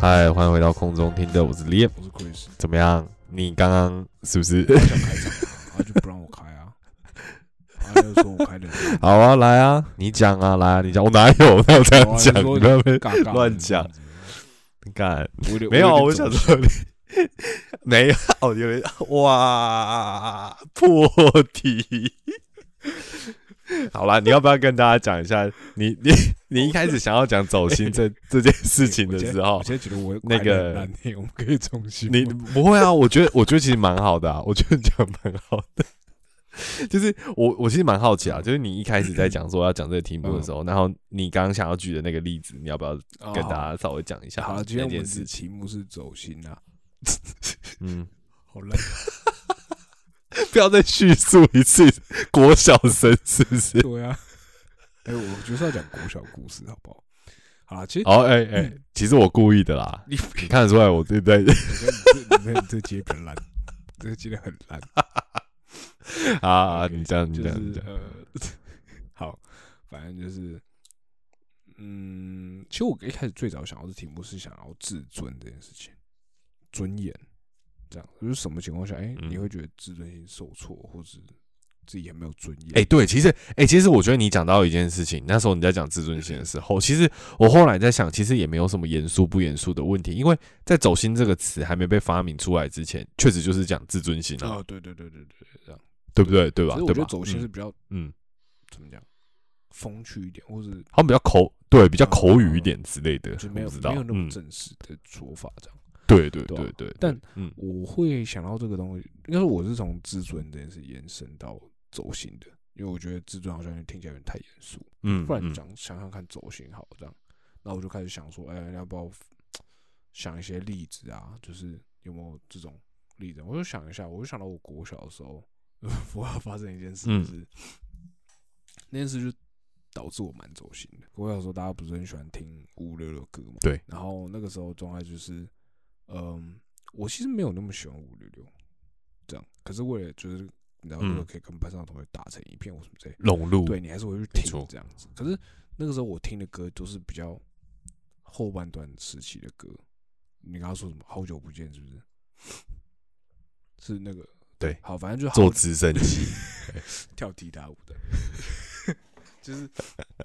嗨，欢迎回到空中听的，我是 Liam，我是 Chris，怎么样？你刚刚是不是？他想开场啊，他就不让我开啊，他就说我开的很烂好啊，来啊，你讲啊，来啊，你讲，我哪有？我哪有这样讲？乱讲，干，我有点没有啊，我想说你 没有，哦有点哇破题。好啦，你要不要跟大家讲一下，你你你一开始想要讲走心这 这件事情的时候我，现在觉得我那个我们可以重新你不会啊？我觉得，我觉得其实蛮好的啊，我觉得讲蛮好的。就是我，我其实蛮好奇啊，就是你一开始在讲说要讲这个题目的时候，然后你刚刚想要举的那个例子，你要不要跟大家稍微讲一下哦好了，今天那我们的件事情？题目是走心啊，嗯，好累，不要再叙述一次国小生是不是？对啊，哎，我就是要讲国小故事，好不好？好了，其实哦，哎哎，其实我故意的啦，你你看得出来我对不对？我跟你这你看你这接很烂，这个接的很烂。啊啊，你这样，你这样，你这样，呃，好，反正就是，嗯，其实我一开始最早想要的题目是想要自尊这件事情，尊严，这样。就是什么情况下，哎、嗯。你会觉得自尊心受挫，或者自己也没有尊严？哎、对，其实，哎、其实我觉得你讲到一件事情，那时候你在讲自尊心的时候，其实我后来在想，其实也没有什么严肃不严肃的问题，因为在“走心”这个词还没被发明出来之前，确实就是讲自尊心啊，哦，对对对对对，这样。对不对？对吧？对吧？其实我觉得走心是嗯比较、嗯，怎么讲，风趣一点，或者他们比较口对，比较口语一点之类的，就没有知道没有那么嗯，正式的说法，这样。对对对啊对对，但嗯我会想到这个东西，应该说我是从自尊这件事延伸到走心的，因为我觉得自尊好像听起来有点太严肃，嗯，不然嗯讲想想看走心好了这样，那我就开始想说，哎、要不要想一些例子啊？就是有没有这种例子？我就想一下，我就想到我国小的时候，我要发生一件事，嗯就是、那件事就导致我蛮走心的。国小的时候，大家不是很喜欢听五五六六歌嘛？对。然后那个时候状态就是，嗯，我其实没有那么喜欢五五六六，这样。可是为了就是你知道，那个嗯可以跟班上的同学打成一片或什么之类的，融入，对你还是会去听这样子。可是那个时候我听的歌都是比较后半段时期的歌。你刚刚说什么？好久不见，是不是？是那个对好，反正就好做直升机，跳踢踏舞的，就是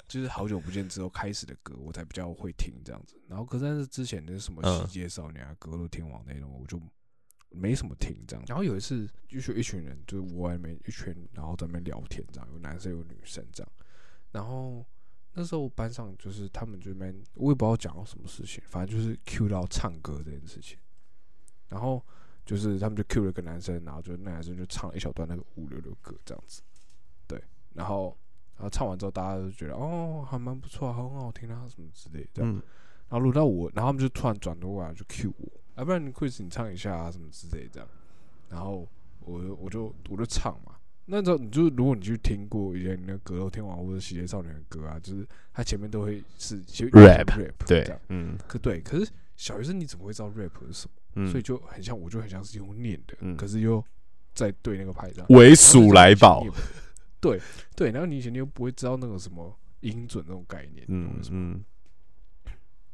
就是好久不见之后开始的歌，我才比较会听这样子。然后，可是之前的什么嗯喜街少年啊、格斗天王那种，我就没什么听这样。然后有一次，就是一群人，就是我外面一群，然后在那边聊天这样，有男生有女生这样。然后那时候班上就是他们就那边，我也不知道讲到什么事情，反正就是 Q 到唱歌这件事情。然后就是他们就 Q 了一个男生，然后就那男生就唱了一小段那个五六六歌这样子。对，然后然后唱完之后，大家都觉得哦，还蛮不错啊，很好听啊，什么之类的这样。嗯，然后轮到我，然后他们就突然转头过来就 Q 我，要、不然 Chris 你唱一下啊，什么之类的这样。然后我就我就我就唱嘛。那时候你就如果你去听过以前那个格斗天王或者喜剧少年的歌啊，就是他前面都会是其实 Rap，rap 对嗯可对，可是小学生你怎么会知道 rap 是什么？嗯，所以就很像，我就很像是用念的，嗯可是又在对那个拍子。为鼠来宝，对对，然后你以前你又不会知道那个什么音准那种概念，嗯嗯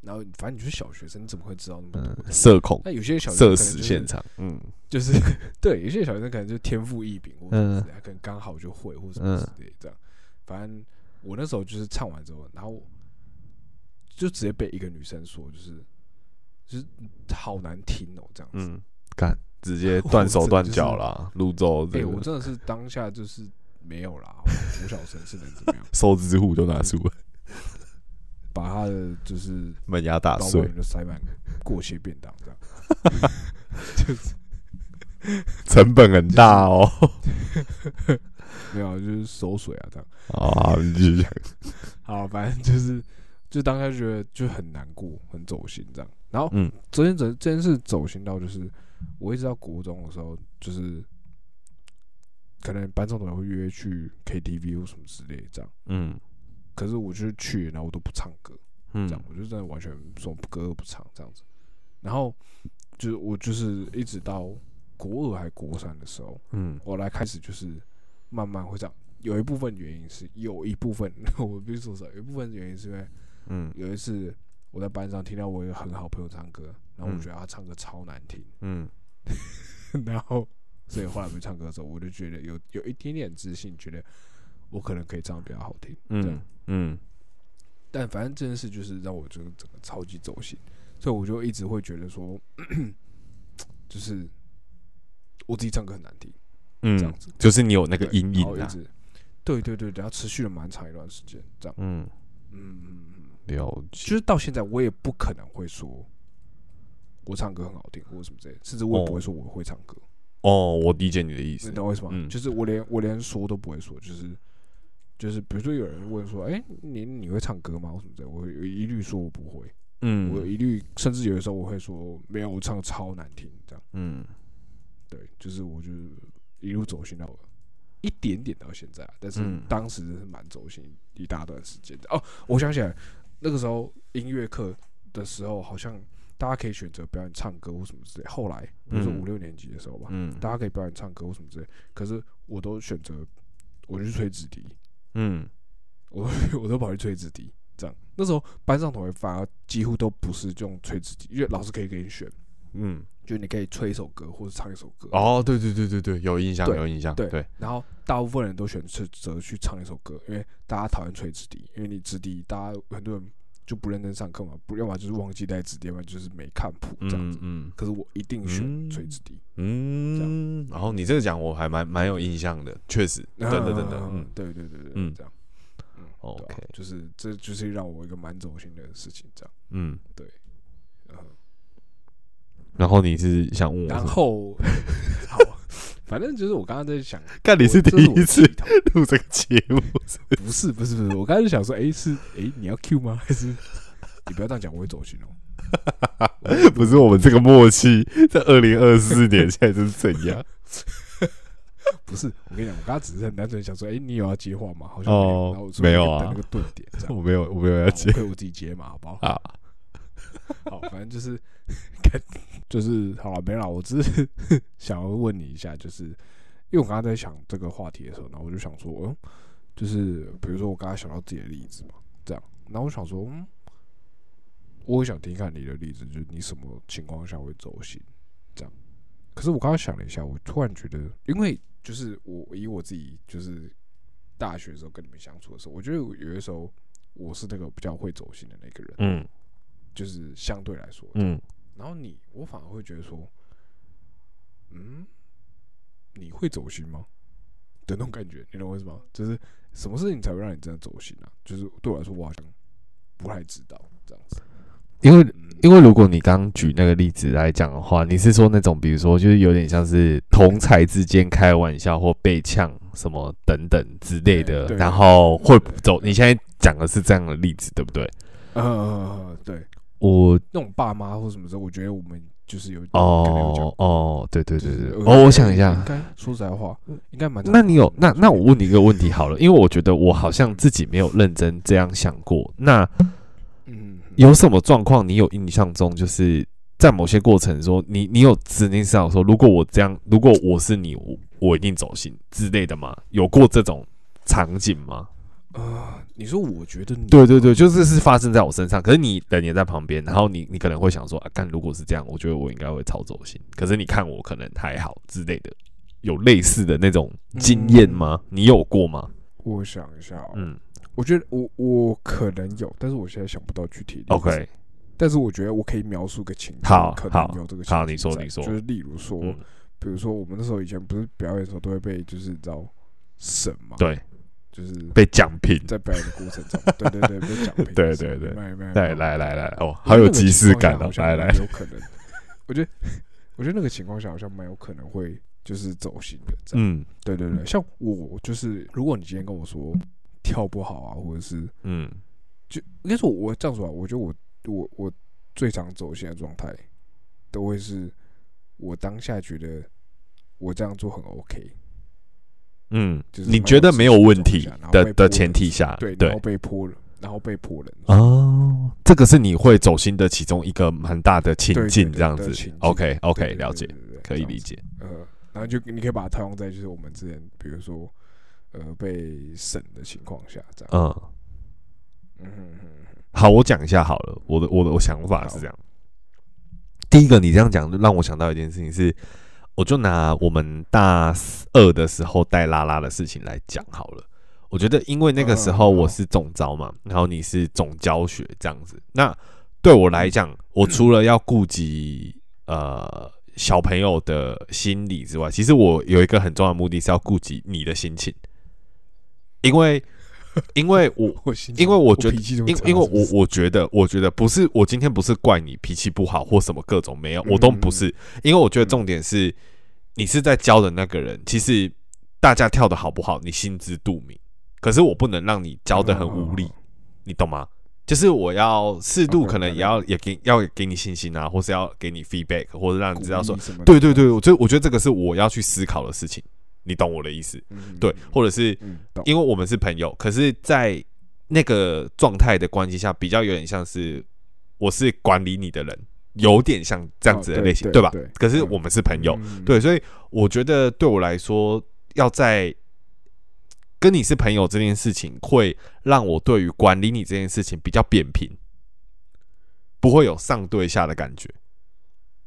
然后反正你就是小学生，你怎么会知道那么多嗯，？社恐，那有些小生可能就是死现场，嗯就是对，有些小学生可能就天赋异禀，或者可能刚好就会或者什么之类的这样。反正我那时候就是唱完之后，然后就直接被一个女生说，就是就是好难听哦，这样子。嗯，干，直接 断手断脚啦，泸州哎、这个我真的是当下就是没有啦，我小生是能怎么样？收支户都拿出来，把他的就是门牙打碎就塞满过期便当这样。就是成本很大哦。没有啊，就是收水啊这样。啊，你继续讲，好，反正就是就当下就觉得就很难过，很走心这样。然后嗯昨天这这件事走心到就是，我一直到国中的时候，就是可能班上同学会约去 KTV 或什么之类这样，嗯，可是我就是去，然后我都不唱歌，嗯，这样我就真的完全什么歌都不唱这样子，然后就是我就是一直到国二还国三的时候，嗯，我来开始就是慢慢会这样，有一部分原因是有一部分 我必须说实话，有一部分原因是因为，嗯，有一次我在班上听到我一个很好朋友唱歌，然后我觉得他唱歌超难听，嗯，然后。所以后来没唱歌的时候，我就觉得有有一点点自信，觉得我可能可以唱的比较好听。嗯嗯。但反正这件事就是让我就是整个超级走心，所以我就一直会觉得说，就是我自己唱歌很难听。嗯，这样子就是你有那个阴影啊。对对对，然后持续了蛮长一段时间，这样。嗯嗯嗯，了解。就是到现在，我也不可能会说我唱歌很好听或者什么之类，甚至我也不会说我会唱歌。哦，我理解你的意思。你懂为什么？嗯，就是我连我连说都不会说，就是就是，比如说有人问说：“哎，你你会唱歌吗？”或什么的，我一律说我不会。嗯，我一律，甚至有的时候我会说：“没有，我唱的超难听。”这样。嗯，对，就是我就一路走心到了一点点到现在，但是当时是蛮走心一大段时间的。哦，我想起来，那个时候音乐课的时候好像。大家可以选择表演唱歌或什么之类。后来，比如说五六年级的时候吧，大家可以表演唱歌或什么之类。可是我都选择，我就去吹纸笛。嗯，我 我都跑去吹纸笛。这样，那时候班上同学反而几乎都不是用吹纸笛，因为老师可以给你选。嗯，就你可以吹一首歌或者唱一首歌。哦，对对对对对，有印象，有印象。对，然后大部分人都选择去唱一首歌，因为大家讨厌吹纸笛，因为你纸笛，大家很多人。就不认真上课嘛，不要么就是忘记带纸笛，要么就是没看谱这样子。嗯，可是我一定选垂直笛。嗯，然后你这个讲我还蛮蛮有印象的，确实，等等等等，嗯，对对对对，嗯，这样，嗯，OK，就是这就是让我一个蛮走心的事情，这样，嗯，对，然后你是想问我？然后，好。反正就是我刚刚在想，看你是第一次录这个节目，不是不是不是，我刚才就想说，哎是哎你要 Q 吗？还是你不要这样讲，我会走心哦。不是我们这个默契，在二零二四年现在是怎样？不是，我跟你讲，我刚刚只是很单纯想说，哎你有要接话吗？好像哦没有啊，那个顿点，我没有我没有要接，我自己接嘛，好不好？啊，好，反正就是看。就是好了，没了。我只是 想要问你一下，就是因为我刚刚在想这个话题的时候，然后我就想说，嗯，就是比如说我刚刚想到自己的例子嘛，这样，然后我想说，嗯，我也想听看你的例子，就是你什么情况下会走心这样。可是我刚刚想了一下，我突然觉得，因为就是我以我自己就是大学的时候跟你们相处的时候，我觉得有的时候我是那个比较会走心的那个人，嗯，就是相对来说，嗯。然后你，我反而会觉得说，嗯，你会走心吗？的那种感觉，你懂为什么？就是什么事情才会让你真的走心啊？就是对我来说，我好像不太知道这样子。因为，因为如果你刚举那个例子来讲的话，你是说那种，比如说，就是有点像是同才之间开玩笑或被呛什么等等之类的，然后会走。你现在讲的是这样的例子，对不对？呃，对。我那种爸妈或什么时候，我觉得我们就是有哦哦，对对对对，哦，我想一下，应该说实在话，应该蛮。那你有那那我问你一个问题好了，因为我觉得我好像自己没有认真这样想过。那嗯，有什么状况你有印象中，就是在某些过程说你你有指定思考说，如果我这样，如果我是你，我我一定走心之类的吗？有过这种场景吗？啊，你说我觉得你对对对，就是是发生在我身上。可是你的你在旁边，然后你你可能会想说啊，干如果是这样，我觉得我应该会超走心。可是你看我可能还好之类的，有类似的那种经验吗？你有过吗？我想一下，嗯，我觉得我我可能有，但是我现在想不到具体的。OK，但是我觉得我可以描述个情况，可能有这个。好，你说你说，就是例如说，比如说我们那时候以前不是表演的时候都会被就是知道审嘛？对。就是被讲评，在表演的过程中，对对对，被讲评，对对对，来来来来，哦，好有即视感哦，来来，有可能，我觉得，我觉得那个情况下好像蛮有可能会就是走心的，嗯，对对对，像我就是，如果你今天跟我说跳不好啊，或者是，嗯，就应该说，我这样说啊，我觉得我我我最常走心的状态，都会是我当下觉得我这样做很 OK。嗯，就是你觉得没有问题的的前提下，对，然后被泼了，然后被泼人，哦，这个是你会走心的其中一个蛮大的情对对对境，这样子。OK 对 OK，了解，对对对可以理。解。呃，然后就你可以把它套用在就是我们之前，比如说呃被审的情况下，这样。嗯，嗯好，我讲一下好了。我的我的我想法是这样。第一个，你这样讲让我想到一件事情是，我就拿我们大二的时候带拉拉的事情来讲好了。我觉得，因为那个时候嗯我是总招嘛，然后你是总教学这样子，那对我来讲，我除了要顾及呃小朋友的心理之外，其实我有一个很重要的目的是要顾及你的心情，因为 因为我我因为我觉得因因为我我觉得，我觉得不是，我今天不是怪你脾气不好或什么各种没有，我都不是，因为我觉得重点是你是在教的那个人，其实大家跳的好不好，你心知肚明，可是我不能让你教的很无力，你懂吗？就是我要适度，可能也要也给要给你信心啊，或是要给你 feedback，或者让你知道说对对对，我觉得我觉得这个是我要去思考的事情，你懂我的意思？嗯对，或者是嗯，因为我们是朋友，可是，在那个状态的关系下，比较有点像是我是管理你的人，有点像这样子的类型，哦对吧对对？可是我们是朋友，嗯对，所以我觉得对我来说，要在跟你是朋友这件事情，会让我对于管理你这件事情比较扁平，不会有上对下的感觉。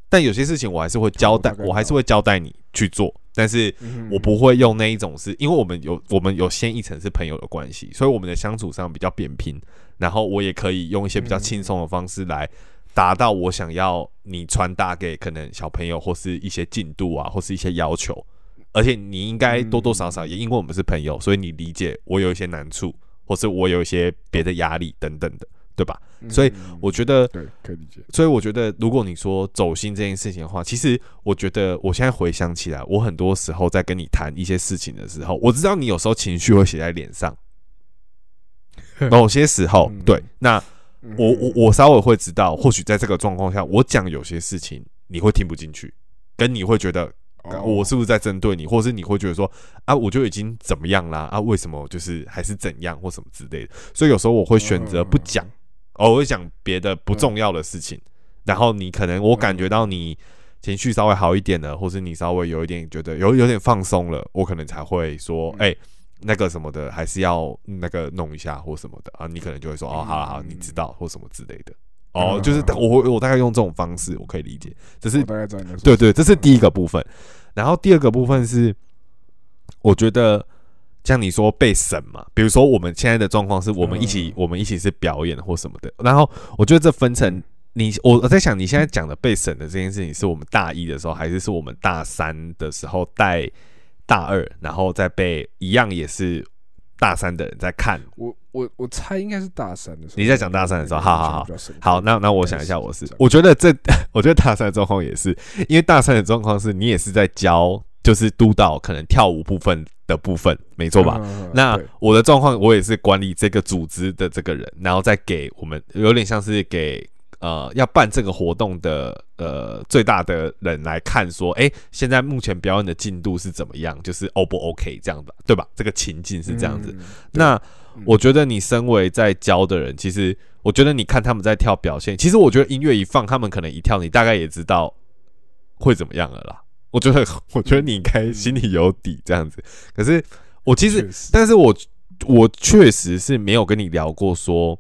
但有些事情我还是会交代我还是会交代你去做，但是嗯我不会用那一种是，因为我们有我们有先一层是朋友的关系，所以我们的相处上比较扁平，然后我也可以用一些比较轻松的方式来达到我想要你传达给可能小朋友或是一些进度啊，或是一些要求，而且你应该多多少少也因为我们是朋友，所以你理解我有一些难处，或是我有一些别的压力等等的，对吧？所以嗯我觉得对可以理解，所以我觉得，如果你说走心这件事情的话，其实我觉得我现在回想起来，我很多时候在跟你谈一些事情的时候，我知道你有时候情绪会写在脸上，某些时候嗯。对，那嗯。我我我稍微会知道，或许在这个状况下，我讲有些事情你会听不进去，跟你会觉得哦。我是不是在针对你，或是你会觉得说啊，我就已经怎么样啦啊，为什么就是还是怎样或什么之类的，所以有时候我会选择不讲。哦，我会讲别的不重要的事情，然后你可能我感觉到你情绪稍微好一点了，或是你稍微有一点觉得有有点放松了，我可能才会说，哎、那个什么的，还是要那个弄一下或什么的啊，你可能就会说，哦，好了好，你知道或什么之类的。哦，嗯。就是我我大概用这种方式，我可以理解，这是对对，这是第一个部分。然后第二个部分是，我觉得像你说被审嘛，比如说我们现在的状况是我们一起，嗯我们一起是表演或什么的。然后我觉得这分成你，我我在想你现在讲的被审的这件事情，是我们大一的时候，还是是我们大三的时候带大二，然后再被一样也是大三的人在看。我我我猜应该是大三的时候，你在讲大三的时候好好好好，那那我想一下，我是我觉得这，我觉得大三的状况也是，因为大三的状况是你也是在教，就是督导可能跳舞部分的部分，没错吧？嗯那我的状况，我也是管理这个组织的这个人，然后再给我们有点像是给呃要办这个活动的呃最大的人来看，说，哎、现在目前表演的进度是怎么样，就是 O 不 OK 这样的，对吧？这个情境是这样子。嗯那嗯我觉得你身为在教的人，其实我觉得你看他们在跳表现，其实我觉得音乐一放，他们可能一跳，你大概也知道会怎么样了啦。我觉得，我觉得你应该心里有底这样子。可是我其实但是我我确实是没有跟你聊过说，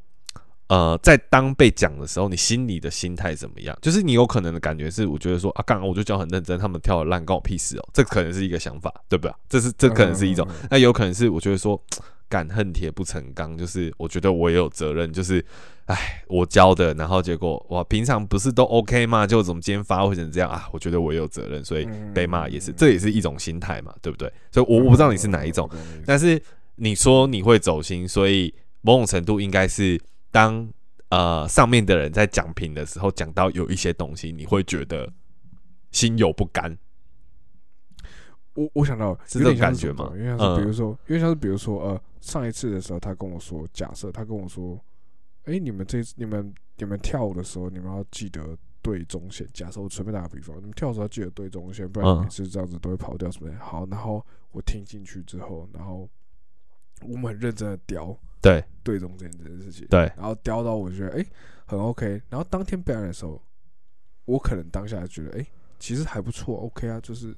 呃，在当被讲的时候，你心里的心态怎么样？就是你有可能的感觉是，我觉得说啊，刚刚我就教很认真，他们跳的烂，关我屁事哦。这可能是一个想法，对不对？这是这可能是一种那有可能是我觉得说，敢恨铁不成钢，就是我觉得我也有责任，就是。哎，我教的，然后结果哇，平常不是都 OK 吗？就怎么今天发挥成这样啊？我觉得我也有责任，所以嗯被骂也是，这也是一种心态嘛，对不对？所以我我不知道你是哪一种，但是你说你会走心，所以某种程度应该是当呃上面的人在讲评的时候，讲到有一些东西，你会觉得心有不甘。我我想到是这种有点感觉吗？因为像是比嗯。如说，因为像是比如说，呃，上一次的时候，他跟我说，假设他跟我说，哎，你们这你们你们跳舞的时候，你们要记得对中线。假设我随便打个比方，你们跳的时候要记得对中线，不然每次这样子都会跑掉什么的。好，然后我我听进去之后，然后我们很认真的雕对。对中间这件事情，对，然后雕到我觉得哎、很 OK，然后当天表演的时候，我可能当下觉得哎、其实还不错，OK 啊，就是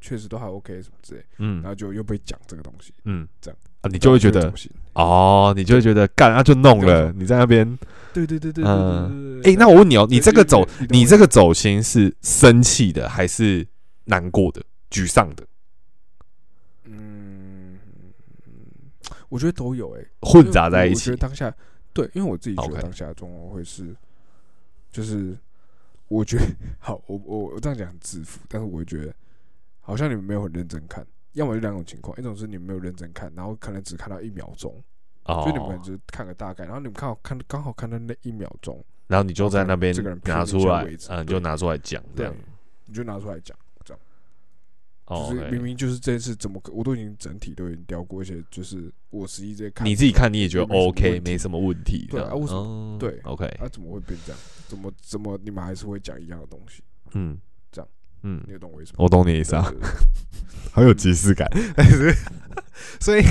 确实都还 OK 什么之类，嗯。然后就又被讲这个东西，嗯，这样。啊，你就会觉得哦，你就会觉得干啊就弄了，你在那边，对对对对对嗯，对哎，那我问你哦，你这个走，你这个走心是生气的还是难过的、沮丧的，嗯，我觉得都有哎、混杂在一起。我觉得？当下对，因为我自己觉得当下的状况会是，就是我觉得 好，我我我这样讲很自负，但是我会觉得好像你们没有很认真看，要么就两种情况，一种是你们没有认真看，然后可能只看到一秒钟，哦所以你们可能只是看个大概，然后你们看好看刚好看到那一秒钟，然后你就在那边这个人拿出来嗯，对就拿出来讲这对样。，你就拿出来讲。哦就是明明就是这件事怎么可，我都已经整体都已经雕过，而且就是我实际在看，你自己看你也觉得 OK，没什么问题。这样对啊为什么哦对，OK，啊，怎么会变这样？怎么怎么你们还是会讲一样的东西？嗯，这样，嗯你，懂我意思吗？我懂你意思啊，对对对很有即视感。但是，所以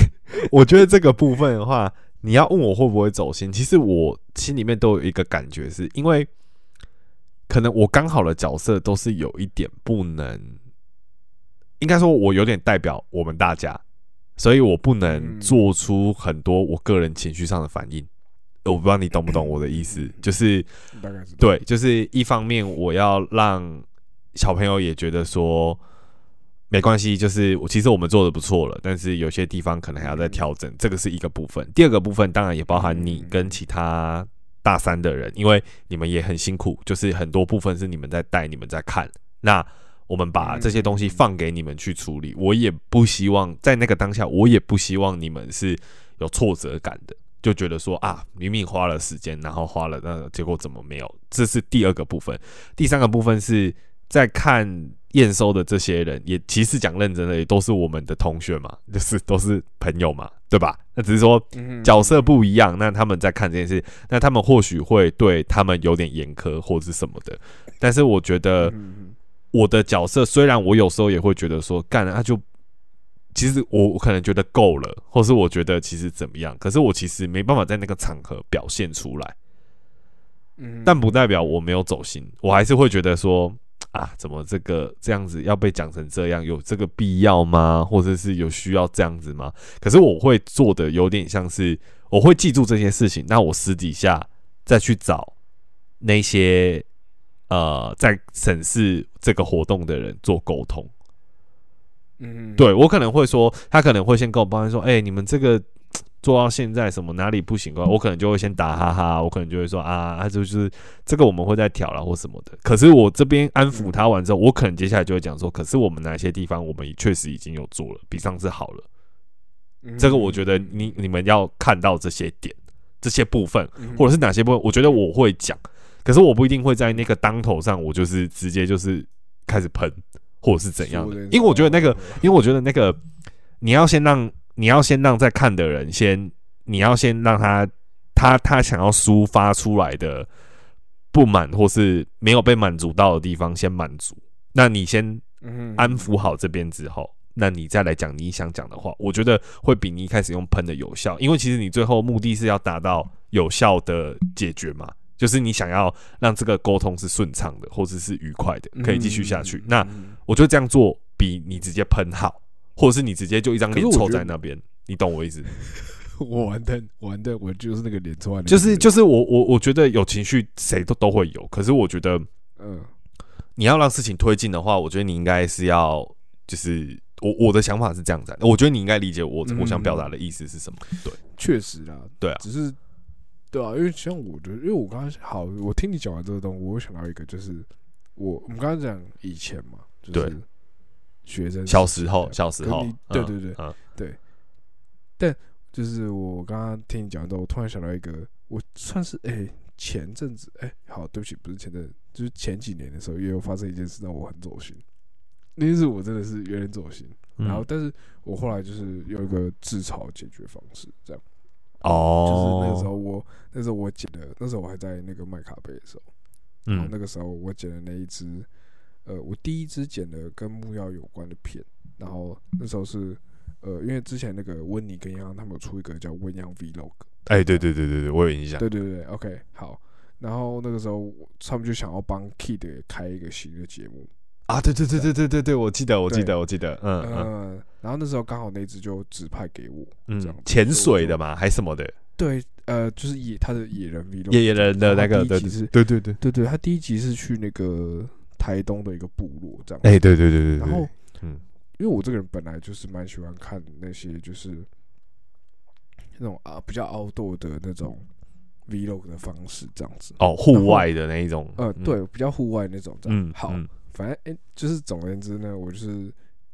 我觉得这个部分的话，你要问我会不会走心，其实我心里面都有一个感觉，是因为可能我刚好的角色都是有一点不能，应该说我有点代表我们大家，所以我不能嗯做出很多我个人情绪上的反应。我不知道你懂不懂我的意思，就是是对，就是一方面我要让小朋友也觉得说没关系，就是其实我们做的不错了，但是有些地方可能还要再调整，这个是一个部分。第二个部分当然也包含你跟其他大三的人，因为你们也很辛苦，就是很多部分是你们在带，你们在看。那我们把这些东西放给你们去处理，我也不希望在那个当下，我也不希望你们是有挫折感的。就觉得说啊，明明花了时间，然后花了那结果怎么没有？这是第二个部分。第三个部分是在看验收的这些人，也其实讲认真的，也都是我们的同学嘛，就是都是朋友嘛，对吧？那只是说嗯角色不一样，那他们在看这件事，那他们或许会对他们有点严苛或是什么的。但是我觉得嗯我的角色，虽然我有时候也会觉得说，干了他就。其实我我可能觉得够了，或是我觉得其实怎么样，可是我其实没办法在那个场合表现出来。嗯但不代表我没有走心，我还是会觉得说啊，怎么这个这样子要被讲成这样，有这个必要吗？或者是有需要这样子吗？可是我会做的有点像是，我会记住这些事情，那我私底下再去找那些呃在审视这个活动的人做沟通。嗯对我可能会说，他可能会先跟我抱怨说，哎、你们这个做到现在什么哪里不行啊？我可能就会先打哈哈，我可能就会说啊，他就是这个我们会再调了或什么的。可是我这边安抚他完之后，我可能接下来就会讲说，可是我们哪些地方我们确实已经有做了，比上次好了。嗯这个我觉得你你们要看到这些点、这些部分，嗯或者是哪些部分，我觉得我会讲，可是我不一定会在那个当头上，我就是直接就是开始喷，或者是怎样的，因为我觉得那个哦，因为我觉得那个你要先让你要先让在看的人先，你要先让他他他想要抒发出来的不满或是没有被满足到的地方先满足，那你先嗯安抚好这边之后，那你再来讲你想讲的话，我觉得会比你一开始用喷的有效，因为其实你最后目的是要达到有效的解决嘛，就是你想要让这个沟通是顺畅的，或者是愉快的，可以继续下去。嗯那嗯我觉得这样做比你直接喷好，或者是你直接就一张脸臭可是我觉得在那边，你懂我意思？我完蛋完蛋，我就是那个脸臭的那个就是就是我我我觉得有情绪谁都都会有，可是我觉得嗯。你要让事情推进的话，我觉得你应该是要就是我我的想法是这样子，我觉得你应该理解我、嗯。我想表达的意思是什么。对。确实啦，对啊。只是对啊，因为像我觉得，因为我刚刚好，我听你讲完这个东西，我想到一个，就是我我们刚刚讲以前嘛，就是对学生小时候小时候对嗯对对，但就是我刚刚听你讲之后，我突然想到一个，我算是哎、前阵子哎、好，对不起，不是前阵子，就是前几年的时候，也有发生一件事让我很走心。那件事我真的是有点走心，嗯。然后但是我后来就是有一个自嘲解决方式，这样。哦，就是那个时候我那时候我剪的，那时候我还在那个麦卡贝的时候，嗯。那个时候我剪的那一支，呃，我第一支剪的跟木曜有关的片，然后那时候是呃，因为之前那个温妮跟央他们有出一个叫温阳 Vlog，哎，对对对对对，我有印象。对对对，OK，好。然后那个时候他们就想要帮 Kid 开一个新的节目啊，对对对对对对对，我记得我记得我记得，嗯嗯。然后那时候刚好那只就指派给我，嗯，潜水的嘛，还什么的。对，呃，就是野他的野人 Vlog，野人的那个，对对对对对对，他第一集是去那个台东的一个部落这样。哎，对对对对。然后，嗯，因为我这个人本来就是蛮喜欢看那些就是那种啊比较 outdoor 的那种。vlog 的方式这样子哦，户外的那一种，呃，对，比较户外那种。嗯，好，反正哎，就是总而言之呢，我就是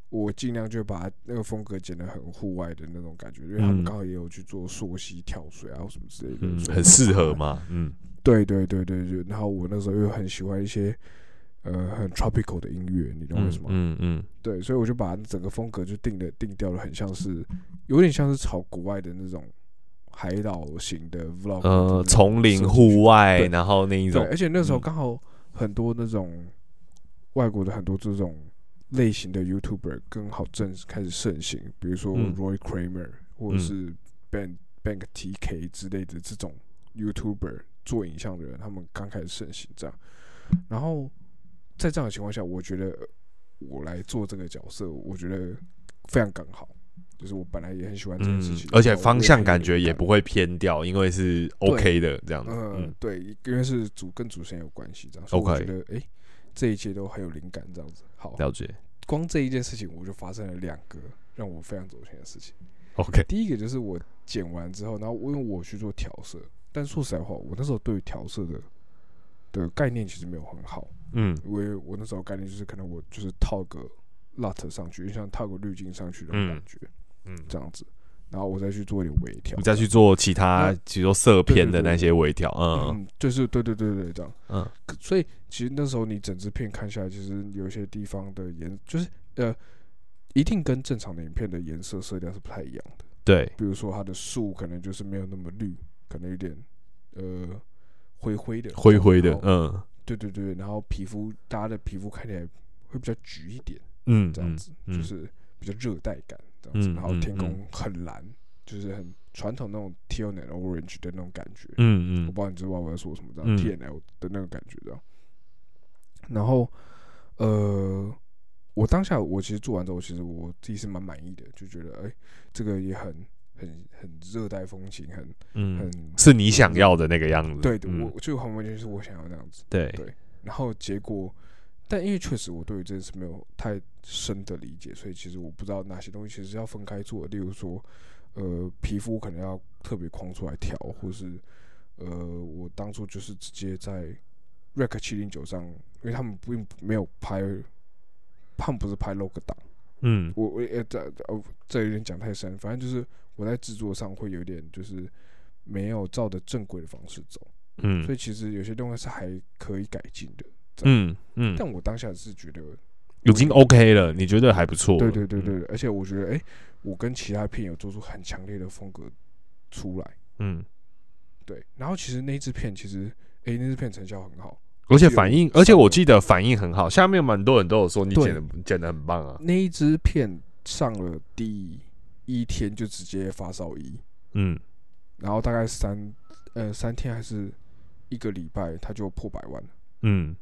我尽量就把那个风格剪得很户外的那种感觉，因为他们刚好也有去做溯溪、跳水啊什么之类的，嗯，很适合嘛。嗯，对对对对对。然后我那时候又很喜欢一些呃很 tropical 的音乐，你懂为什么？嗯嗯。对，所以我就把整个风格就定的定调的很像是，有点像是炒国外的那种。海岛型的 vlog，呃，丛林户外，然后那一种，而且那时候刚好很多那种外国的很多这种类型的 YouTuber 刚好正开始盛行，比如说 Roy Kramer 或者是 Ben Bank TK 之类的这种 YouTuber 做影像的人，他们刚开始盛行这样。然后在这样的情况下，我觉得我来做这个角色，我觉得非常刚好。就是我本来也很喜欢这件事情，而且方向感觉也不会偏掉，因为是 OK 的这样子。嗯，对，因为是主跟主持人有关系，这样。OK，我觉得哎，这一切都很有灵感，这样子。好，了解。光这一件事情，我就发生了两个让我非常走心的事情。OK，第一个就是我剪完之后，然后因为我去做调色，但说实在话，我那时候对于调色的的概念其实没有很好。嗯，因为我那时候概念就是可能我就是套个 LUT 上去，就像套个滤镜上去的感觉。嗯，这样子，然后我再去做一点微调，你再去做其他，比如说色片的那些微调，嗯，就是对对对对这样，嗯，所以其实那时候你整支片看下来，其实有些地方的颜，就是呃，一定跟正常的影片的颜色色调是不太一样的，对，比如说它的树可能就是没有那么绿，可能有点呃灰灰的，灰灰的，嗯，对对对，然后皮肤大家的皮肤看起来会比较橘一点，嗯，这样子就是比较热带感。这样子，然后天空很蓝，就是很传统那种 T N L orange 的那种感觉。嗯嗯，我不知道你知道我在说什么，这样 T N L 的那个感觉，这样。然后，呃，我当下我其实做完之后，其实我自己是蛮满意的，就觉得哎，这个也很很很热带风情，很嗯，很是你想要的那个样子。对，我就很完全是我想要那样子。对对，然后结果。但因为确实我对于这件事没有太深的理解，所以其实我不知道哪些东西其实要分开做。例如说，呃，皮肤可能要特别框出来调，或是呃，我当初就是直接在 Rec 七零九上，因为他们并没有拍，他们不是拍 log 档。嗯，我我也这哦这有点讲太深，反正就是我在制作上会有点就是没有照着正规的方式走。嗯，所以其实有些东西是还可以改进的。嗯嗯，但我当下是觉得已经 OK 了，你觉得还不错？对对对对，而且我觉得，哎，我跟其他片有做出很强烈的风格出来。嗯，对。然后其实那支片其实，哎，那支片成效很好，而且反应，而且我记得反应很好。下面蛮多人都有说你剪的剪的很棒啊。那一支片上了第一天就直接发烧一，嗯，然后大概三呃三天还是一个礼拜，他就破百万了。嗯。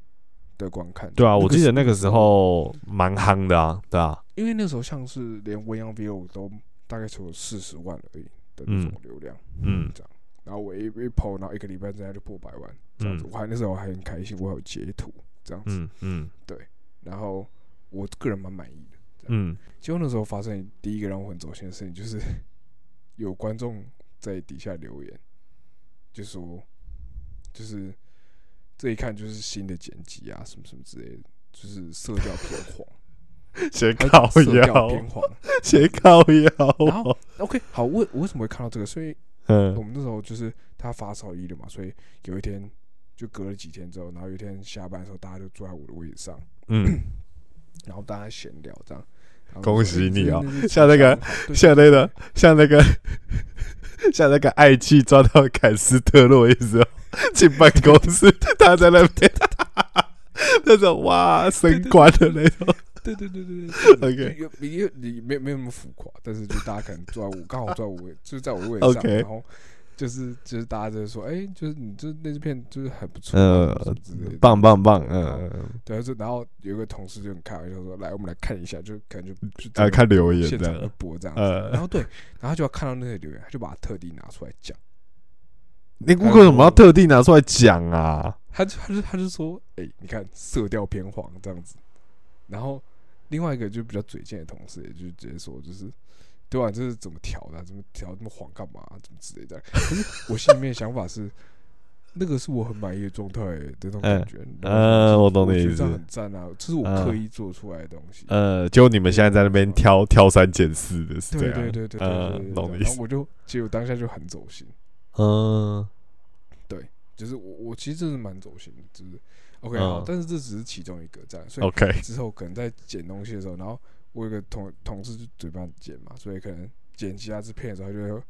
的观看，对啊，我记得那个时候蛮夯的啊，对啊，因为那时候像是连文扬 view 都大概只有四十万而已的那种流量，嗯，这样，然后我一一 PO，然后一个礼拜之内就破百万，这样。子，我还那时候还很开心，我有截图，这样子，嗯，对，然后我个人蛮满意的，嗯，结果那时候发生第一个让我很走心的事情，就是 有观众在底下留言，就说，就是。这一看就是新的剪辑啊，什么什么之类的，就是色调偏黄，写靠调偏黄，写靠腰。然后 OK，好，我我为什么会看到这个？所以，嗯，我们那时候就是他发烧一了嘛，所以有一天就隔了几天之后，然后有一天下班的时候，大家就坐在我的位置上，嗯，然后大家闲聊这样。恭喜你啊！像那个，像那个，像那个，像那个爱妻抓到凯斯特洛伊时候。进办公室，他在那边，那种哇，升官的那种。对对对对对，OK，有你有你没没有那么浮夸，但是就大家可能坐在我刚好坐在我位，就是在我位置上，然后就是就是大家就说，哎，就是你这那支片就是很不错，呃，棒棒棒，嗯，对，就然后有一个同事就很开玩笑说，来，我们来看一下，就可能就来看留言，现场播这样子，然后对，然后就要看到那些留言，他就把它特地拿出来讲。你为什么要特地拿出来讲啊？他就他就他就说，哎，你看色调偏黄这样子。然后另外一个就比较嘴贱的同事，也就直接说，就是对吧？这是怎么调的？怎么调这么黄干嘛？怎么之类的？可是我心里面的想法是，那个是我很满意的状态的那种感觉。嗯，我懂你意思，很赞啊！这是我刻意做出来的东西。呃，就你们现在在那边挑挑三拣四的，是这样。对对对对对，懂你意思。然后我就其实我当下就很走心。嗯，对，就是我我其实真是蛮走心的，就是。OK，好，但是这只是其中一个这样，所以 OK 之后可能在捡东西的时候，然后我有个同同事就嘴巴剪嘛，所以可能剪其他支片的时候，就会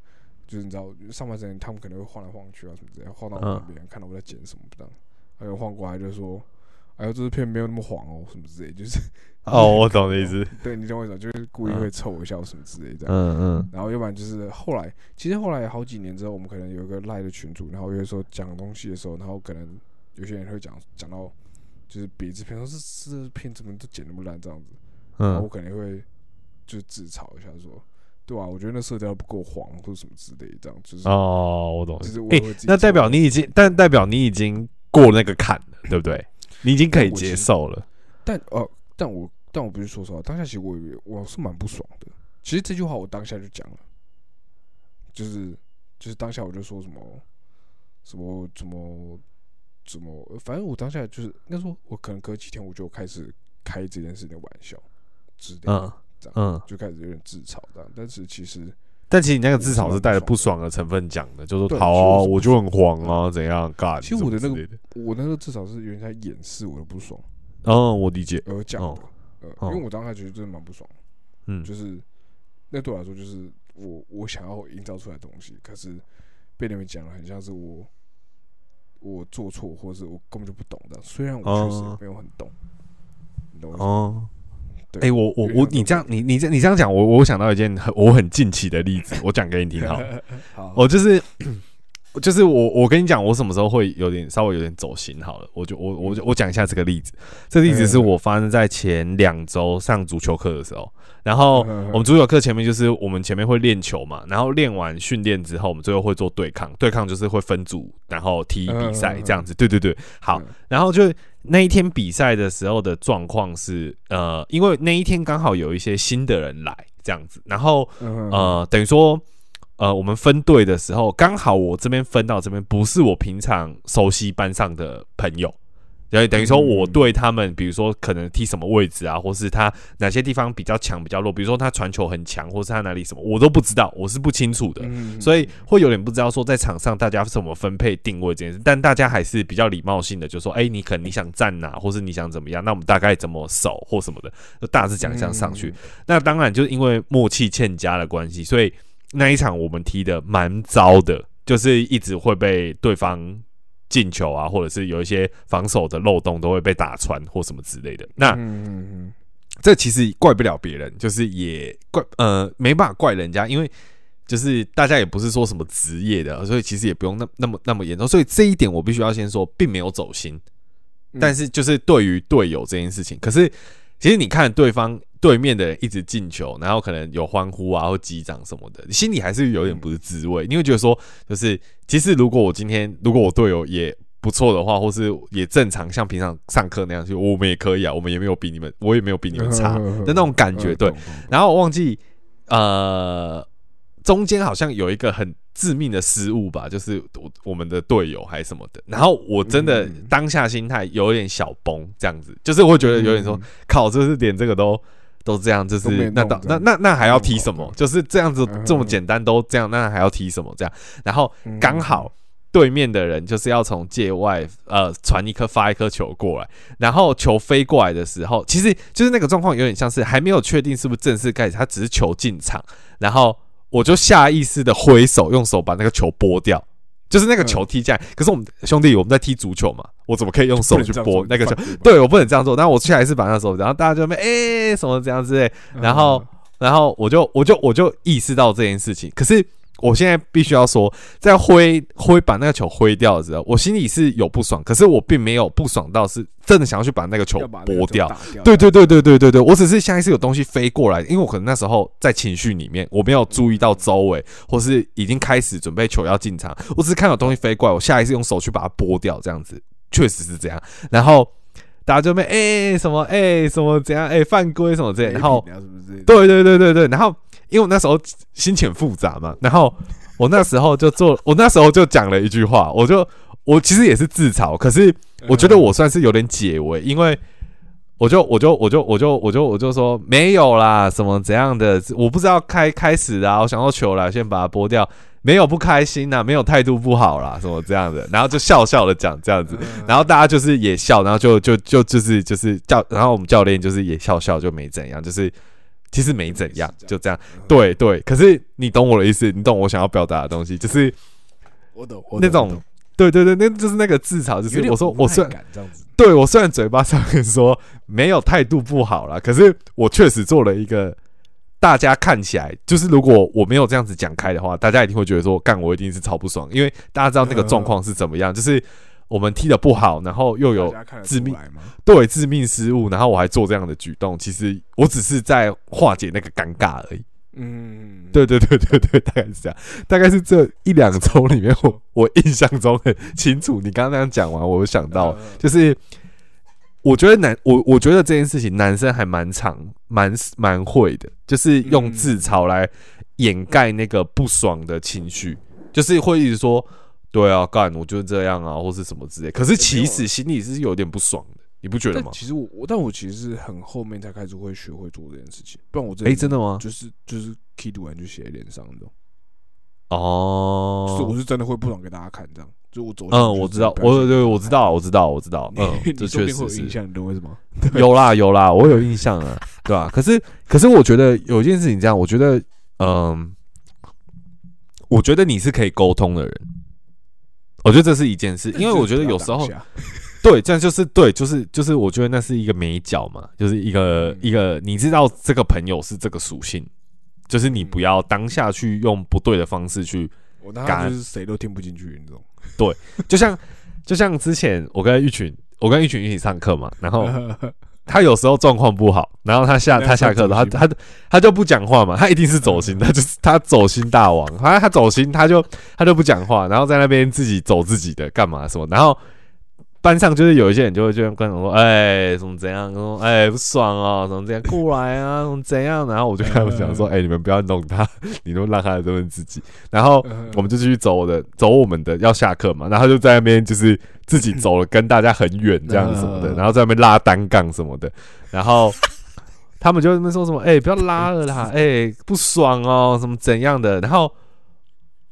就是你知道上半身他们可能会晃来晃去啊什么之类，晃到我旁边看到我在剪什么这样，还有晃过来就说，哎呦这支片没有那么黄哦什么之类，就是哦我懂的意思，对你懂我意思，就是故意会凑一下什么之类这样，嗯。嗯，然后要不然就是后来，其实后来好几年之后，我们可能有一个赖的群主，然后有时候讲东西的时候，然后可能。有些人会讲讲到，就是别支片，说这这片怎么都剪那么烂这样子，嗯，我肯定会就自嘲一下说，对啊，我觉得那色调不够黄或者什么之类，这样就是哦，我懂，就是哎，那代表你已经，但代表你已经过那个坎了，对不对？你已经可以接受了。但呃，但我但我不是说实话，当下其实我我是蛮不爽的。其实这句话我当下就讲了，就是就是当下我就说什么什么什么。怎么？反正我当下就是，应该说我可能隔几天我就开始开这件事情的玩笑，之类的，这样，嗯，就开始有点自嘲这样。但是其实，但其实你那个自嘲是带着不爽的成分讲的，就说好啊，我就很黄啊，怎样干？其实我的那个，我那个至少是有点在掩饰我的不爽。哦，我理解。而讲的，呃，因为我当下其实真的蛮不爽，嗯，就是那对我来说，就是我我想要营造出来的东西，可是被你们讲的很像是我。我做错，或者是我根本就不懂的。虽然我确实没有很懂，你懂吗？对，哎，我我我，你这样，你你这你这样讲，我我想到一件很我很近期的例子，我讲给你听 好，我就是。就是我，我跟你讲，我什么时候会有点稍微有点走心？好了，我就我我我讲一下这个例子。这个例子是我发生在前两周上足球课的时候。然后我们足球课前面就是我们前面会练球嘛，然后练完训练之后，我们最后会做对抗。对抗就是会分组，然后踢比赛这样子。对对对，好。然后就那一天比赛的时候的状况是，呃，因为那一天刚好有一些新的人来这样子，然后呃，等于说。呃，我们分队的时候，刚好我这边分到这边不是我平常熟悉班上的朋友，等于等于说我对他们，比如说可能踢什么位置啊，或是他哪些地方比较强比较弱，比如说他传球很强，或是他哪里什么，我都不知道，我是不清楚的，所以会有点不知道说在场上大家怎么分配定位这件事，但大家还是比较礼貌性的，就说，哎，你可能你想站哪，或是你想怎么样，那我们大概怎么守或什么的，就大致讲一下上去。那当然就是因为默契欠佳的关系，所以。那一场我们踢的蛮糟的，就是一直会被对方进球啊，或者是有一些防守的漏洞都会被打穿或什么之类的。那这其实怪不了别人，就是也怪呃没办法怪人家，因为就是大家也不是说什么职业的，所以其实也不用那那么那么严重。所以这一点我必须要先说，并没有走心。但是就是对于队友这件事情，可是其实你看对方。对面的人一直进球，然后可能有欢呼啊或击掌什么的，你心里还是有点不是滋味。你会觉得说，就是其实如果我今天如果我队友也不错的话，或是也正常像平常上课那样，就我们也可以啊，我们也没有比你们，我也没有比你们差的那种感觉。对，然后我忘记呃，中间好像有一个很致命的失误吧，就是我我们的队友还是什么的，然后我真的当下心态有点小崩，这样子，就是我觉得有点说，靠，就是连这个都。都这样，就是那到那那那还要踢什么？就是这样子这么简单，都这样，那还要踢什么？这样，然后刚好对面的人就是要从界外呃传一颗发一颗球过来，然后球飞过来的时候，其实就是那个状况有点像是还没有确定是不是正式开始，他只是球进场，然后我就下意识的挥手用手把那个球拨掉，就是那个球踢进来。可是我们兄弟我们在踢足球嘛，我怎么可以用手去拨那个球？对我不能这样做。然后我下来是把那手，然后大家就没哎什么这样之类，然后然后我就我就我就意识到这件事情。可是。我现在必须要说，在挥挥把那个球挥掉的时候，我心里是有不爽，可是我并没有不爽到是真的想要去把那个球拨掉。对对对对对对对，我只是下意识有东西飞过来，因为我可能那时候在情绪里面，我没有注意到周围，或是已经开始准备球要进场，我只是看到东西飞过来，我下意识用手去把它拨掉，这样子确实是这样。然后大家就没哎什么哎什么怎样哎犯规什么这样，然后对对对对对，然后。因为我那时候心情复杂嘛，然后我那时候就做，我那时候就讲了一句话，我就我其实也是自嘲，可是我觉得我算是有点解围，因为我就我就我就我就我就我就说没有啦，什么怎样的，我不知道开开始啊，我想要球了，先把它拨掉，没有不开心呐，没有态度不好啦，什么这样的，然后就笑笑的讲这样子，然后大家就是也笑，然后就就就就是就是教，然后我们教练就是也笑笑就没怎样，就是。其实没怎样，就这样。对对，可是你懂我的意思，你懂我想要表达的东西，就是我懂那种。对对对，那就是那个自嘲，就是我说我虽然对我虽然嘴巴上面说没有态度不好了，可是我确实做了一个大家看起来就是如果我没有这样子讲开的话，大家一定会觉得说干我一定是超不爽，因为大家知道那个状况是怎么样，就是。我们踢的不好，然后又有致命对致命失误，然后我还做这样的举动，其实我只是在化解那个尴尬而已。嗯，对对对对对，大概是这样，大概是这一两周里面，我我印象中很清楚。你刚刚那样讲完，我想到就是我觉得男我我觉得这件事情男生还蛮长蛮蛮会的，就是用自嘲来掩盖那个不爽的情绪，就是会一直说。对啊，干我就是这样啊，或是什么之类。可是其实心里是有点不爽的，你不觉得吗？其实我我，但我其实是很后面才开始会学会做这件事情。不然我哎，真的吗？就是就是 key 读完就写在脸上的。哦，是我是真的会不爽给大家看这样。就我走，嗯，我知道，我对，我知道，我知道，我知道。嗯，这确实是印象，你懂为什么？有啦，有啦，我有印象啊，对吧？可是可是，我觉得有一件事情这样，我觉得，嗯，我觉得你是可以沟通的人。我觉得这是一件事，因为我觉得有时候，对，这样就是对，就是就是，我觉得那是一个美角嘛，就是一个一个，你知道这个朋友是这个属性，就是你不要当下去用不对的方式去，我当下就是谁都听不进去那种，对，就像就像之前我跟玉群，我跟玉群一起上课嘛，然后。他有时候状况不好，然后他下他下课了，他他他就不讲话嘛，他一定是走心，他就是他走心大王，他他走心，他就他就不讲话，然后在那边自己走自己的干嘛什么，然后。班上就是有一些人就会就跟我说，哎，怎么怎样？说哎不爽哦，怎么怎样过来啊？怎么怎样？然后我就跟他们讲说，哎，你们不要弄他，你都让他这边自己。然后我们就继续走我的，走我们的，要下课嘛。然后就在那边就是自己走了，跟大家很远这样子什么的，然后在那边拉单杠什么的。然后他们就那边说什么，哎，不要拉了啦，哎，不爽哦，什么怎样的？然后。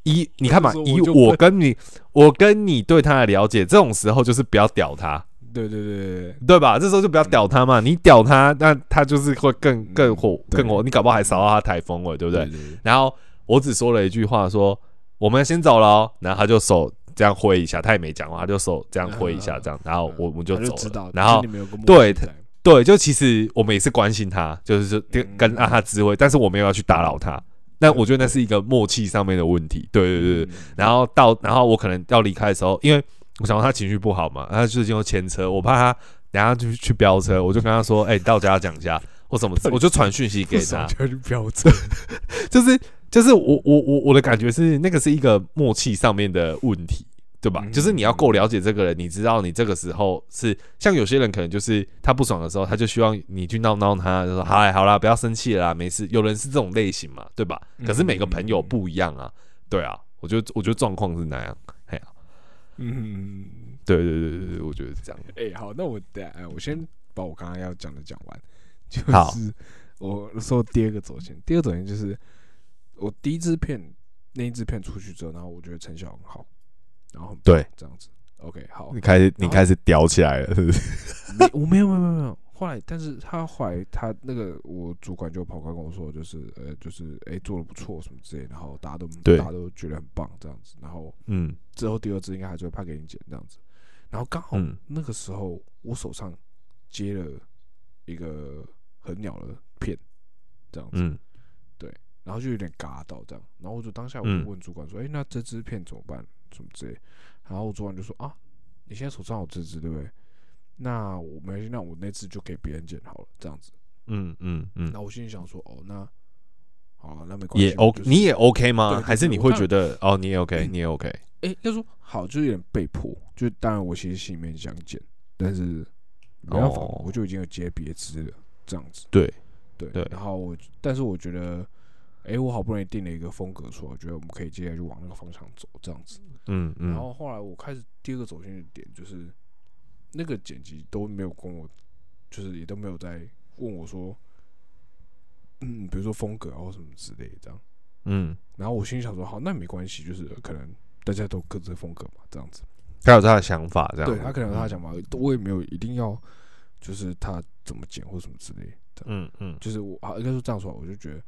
以你看嘛，以我跟你，我跟你对他的了解，这种时候就是不要屌他，对对对对对。吧？这时候就不要屌他嘛，你屌他，那他就是会更更火更火，你搞不好还扫到他台风了，对不对？然后我只说了一句话，说我们先走了，然后他就手这样挥一下，他也没讲话，他就手这样挥一下，这样，然后我我们就走了。然后对对，就其实我们也是关心他，就是跟跟让他指挥，但是我没有要去打扰他。但我觉得那是一个默契上面的问题，对对对。然后到，然后我可能要离开的时候，因为我想他情绪不好嘛，他最近又牵车，我怕他等下就去飙车，我就跟他说：“哎，到家讲一下或什么。”我就传讯息给他，去飙车，就是就是我我我我的感觉是那个是一个默契上面的问题。对吧？就是你要够了解这个人，你知道你这个时候是像有些人可能就是他不爽的时候，他就希望你去闹闹他，就说嗨好啦，不要生气啦，没事。有人是这种类型嘛，对吧？可是每个朋友不一样啊，对啊，我觉得我觉得状况是那样，嘿啊，嗯，对对对对对，我觉得是这样。哎，好，那我等下，我先把我刚刚要讲的讲完，就是我说第二个走线，第二个走线就是我第一支片那一支片出去之后，然后我觉得成效很好。然后对。这样子，OK，好，你开始你开始屌起来了，是不是？我没有没有没有没有，后来，但是他后来他那个我主管就跑过来跟我说，就是呃，就是哎做的不错什么之类，然后大家都大家都觉得很棒这样子，然后嗯。之后第二支应该还是会派给你剪这样子，然后刚好那个时候我手上接了一个很鸟的片，这样子，对，然后就有点嘎到这样，然后我就当下我就问主管说，哎，那这支片怎么办？什么之类，然后主管就说啊，你现在手上有这只对不对？那我没关系，那我那次就给别人剪好了，这样子。嗯嗯嗯。那我心里想说，哦，那好，那没关系。也 OK，你也 OK 吗？还是你会觉得，哦，你也 OK，你也 OK？哎，他说好，就有点被迫。就当然，我其实心里面想剪，但是没办法，我就已经有接别支了，这样子。对对对。然后我，但是我觉得，哎，我好不容易定了一个风格出来，我觉得我们可以接下来就往那个方向走，这样子。嗯嗯。然后后来我开始第二个走心的点就是。那个剪辑都没有跟我，就是也都没有在问我说，嗯，比如说风格啊或什么之类这样，嗯，然后我心里想说，好，那没关系，就是可能大家都各自的风格嘛，这样子，他有他的想法，这样，对他可能有他的想法，我也没有一定要，就是他怎么剪或什么之类的，嗯嗯，就是我啊，应该说这样说，我就觉得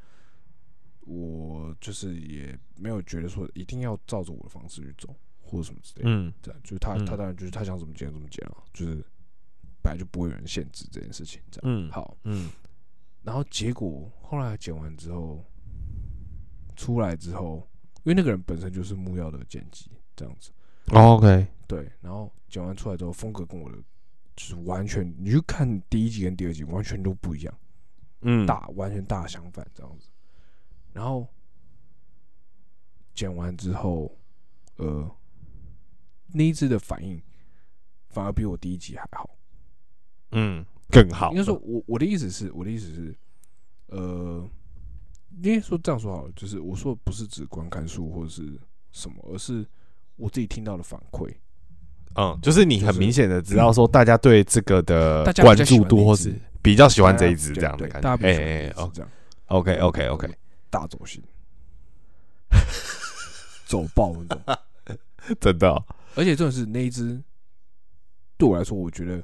我就是也没有觉得说一定要照着我的方式去走。或者什么之类的，嗯，这样就是他，他当然就是他想怎么剪怎么剪啊，就是本来就不会有人限制这件事情，这样，嗯，好，嗯，然后结果后来剪完之后，出来之后，因为那个人本身就是木曜的剪辑，这样子，OK，对，然后剪完出来之后，风格跟我的就是完全，你就看第一集跟第二集完全都不一样，嗯，大完全大相反这样子，然后剪完之后，呃。那一只的反应反而比我第一集还好，嗯，更好。应该说，我我的意思是，我的意思是，呃，应该说这样说好了，就是我说不是指观看数或者是什么，而是我自己听到的反馈。嗯，就是你很明显的知道说，大家对这个的关注度或是比较喜欢这一只这样的感觉。哎哎哦，这样。OK OK OK，大走心，走爆那种，真的。而且真的是那一只，对我来说，我觉得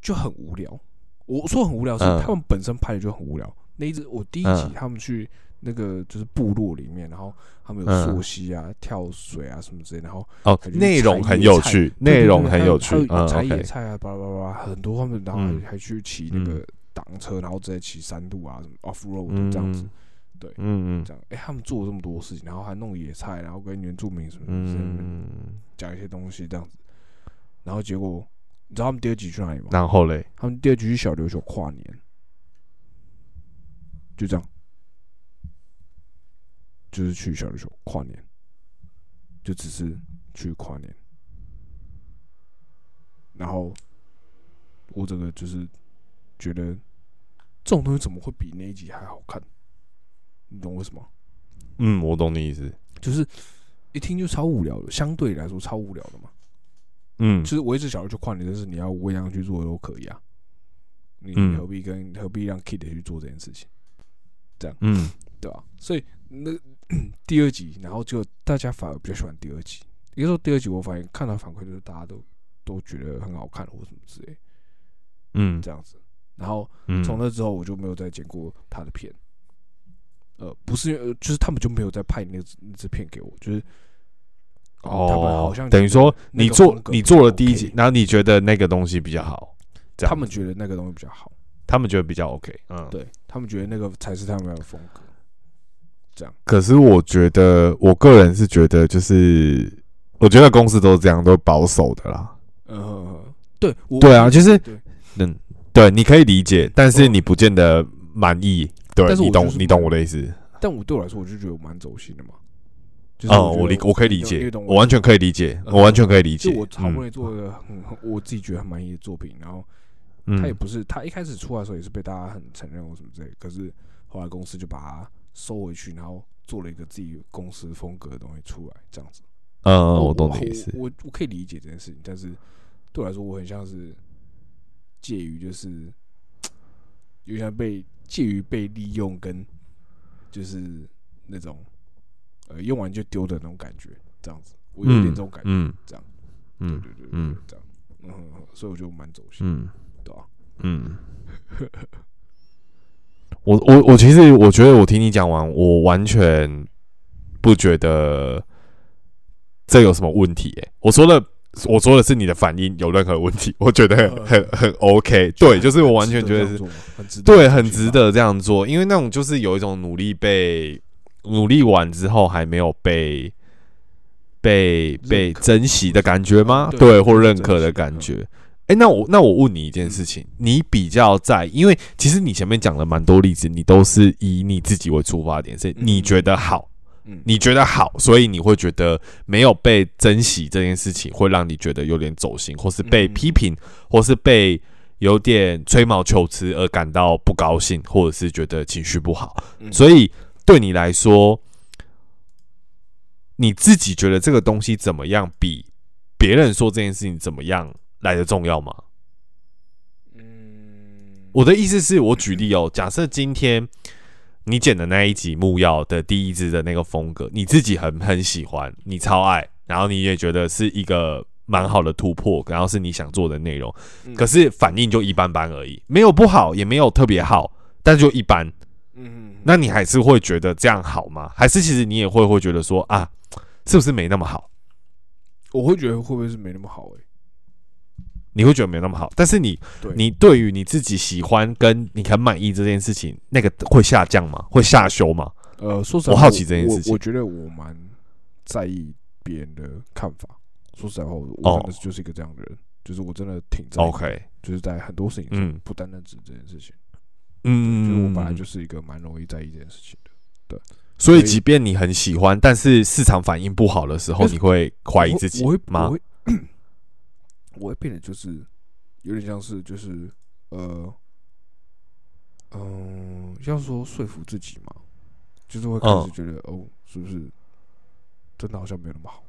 就很无聊。我说很无聊，是他们本身拍的就很无聊。那一只我第一集他们去那个就是部落里面，然后他们有溯溪啊、跳水啊什么之类，然后哦，内容很有趣，内容很有趣，采野菜啊，巴拉巴拉，很多他们，然后还去骑那个挡车，然后直接骑山路啊，什么 off road 这样子。对，嗯嗯，这样，哎，他们做了这么多事情，然后还弄野菜，然后跟原住民什么嗯，讲一些东西这样子，然后结果，你知道他们第二集去哪里吗？然后嘞，他们第二集去小琉球跨年，就这样，就是去小琉球跨年，就只是去跨年，然后我这个就是觉得这种东西怎么会比那一集还好看？你懂为什么？嗯，我懂你意思，就是一听就超无聊的，相对来说超无聊的嘛。嗯，其实我一直想要去夸你，但是你要我样去做都可以啊。你何必跟何必让 Kid 去做这件事情？这样，嗯，对吧？所以那 第二集，然后就大家反而比较喜欢第二集。有时候第二集我发现看到反馈就是大家都都觉得很好看或什么之类，嗯，这样子。然后从那之后我就没有再剪过他的片。呃，不是，呃，就是他们就没有再派那那支片给我，就是哦，他们好像等于说你做你做了第一集，然后你觉得那个东西比较好，他们觉得那个东西比较好，他们觉得比较 OK，嗯，对他们觉得那个才是他们的风格，这样。可是我觉得，我个人是觉得，就是我觉得公司都是这样，都保守的啦。嗯，对，对啊，就是嗯，对，你可以理解，但是你不见得满意。对，你懂你懂我的意思。但我对我来说，我就觉得我蛮走心的嘛。哦，我理我可以理解，我完全可以理解，我完全可以理解。我好不容易做一个很我自己觉得很满意的作品，然后他也不是他一开始出来的时候也是被大家很承认或什么之类，可是后来公司就把它收回去，然后做了一个自己公司风格的东西出来，这样子。嗯，我懂你意思。我我可以理解这件事情，但是对我来说，我很像是介于就是 有点被。介于被利用跟就是那种呃用完就丢的那种感觉，这样子，我有点这种感觉，这样，对对对，嗯，这样，嗯，所以我就蛮走心，嗯，对吧？嗯，我我我其实我觉得我听你讲完，我完全不觉得这有什么问题。哎，我说的我说的是你的反应有任何问题，我觉得很很很 OK。对，就是我完全觉得是对，很值得这样做，因为那种就是有一种努力被努力完之后还没有被被被珍惜的感觉吗？对，或认可的感觉。哎，那我那我问你一件事情，你比较在，因为其实你前面讲了蛮多例子，你都是以你自己为出发点，是你觉得好，嗯，你觉得好，所以你会觉得没有被珍惜这件事情，会让你觉得有点走心，或是被批评，或是被有点吹毛求疵而感到不高兴，或者是觉得情绪不好，所以对你来说，你自己觉得这个东西怎么样，比别人说这件事情怎么样？来的重要吗？嗯，我的意思是我举例哦，假设今天你剪的那一集木曜的第一支的那个风格，你自己很很喜欢，你超爱，然后你也觉得是一个蛮好的突破，然后是你想做的内容，可是反应就一般般而已，没有不好，也没有特别好，但就一般。嗯，那你还是会觉得这样好吗？还是其实你也会会觉得说啊，是不是没那么好？我会觉得会不会是没那么好？哎。你会觉得没有那么好，但是你你对于你自己喜欢跟你很满意这件事情，那个会下降吗？会下修吗？呃，说实话，我好奇这件事情。我觉得我蛮在意别人的看法。说实话，我真的就是一个这样的人，就是我真的挺在意，就是在很多事情上，不单单指这件事情。嗯，就是我本来就是一个蛮容易在意这件事情的。对，所以即便你很喜欢，但是市场反应不好的时候，你会怀疑自己吗？我会变得就是有点像是就是呃嗯，要说说服自己嘛，就是会开始觉得哦，是不是真的好像没有那么好？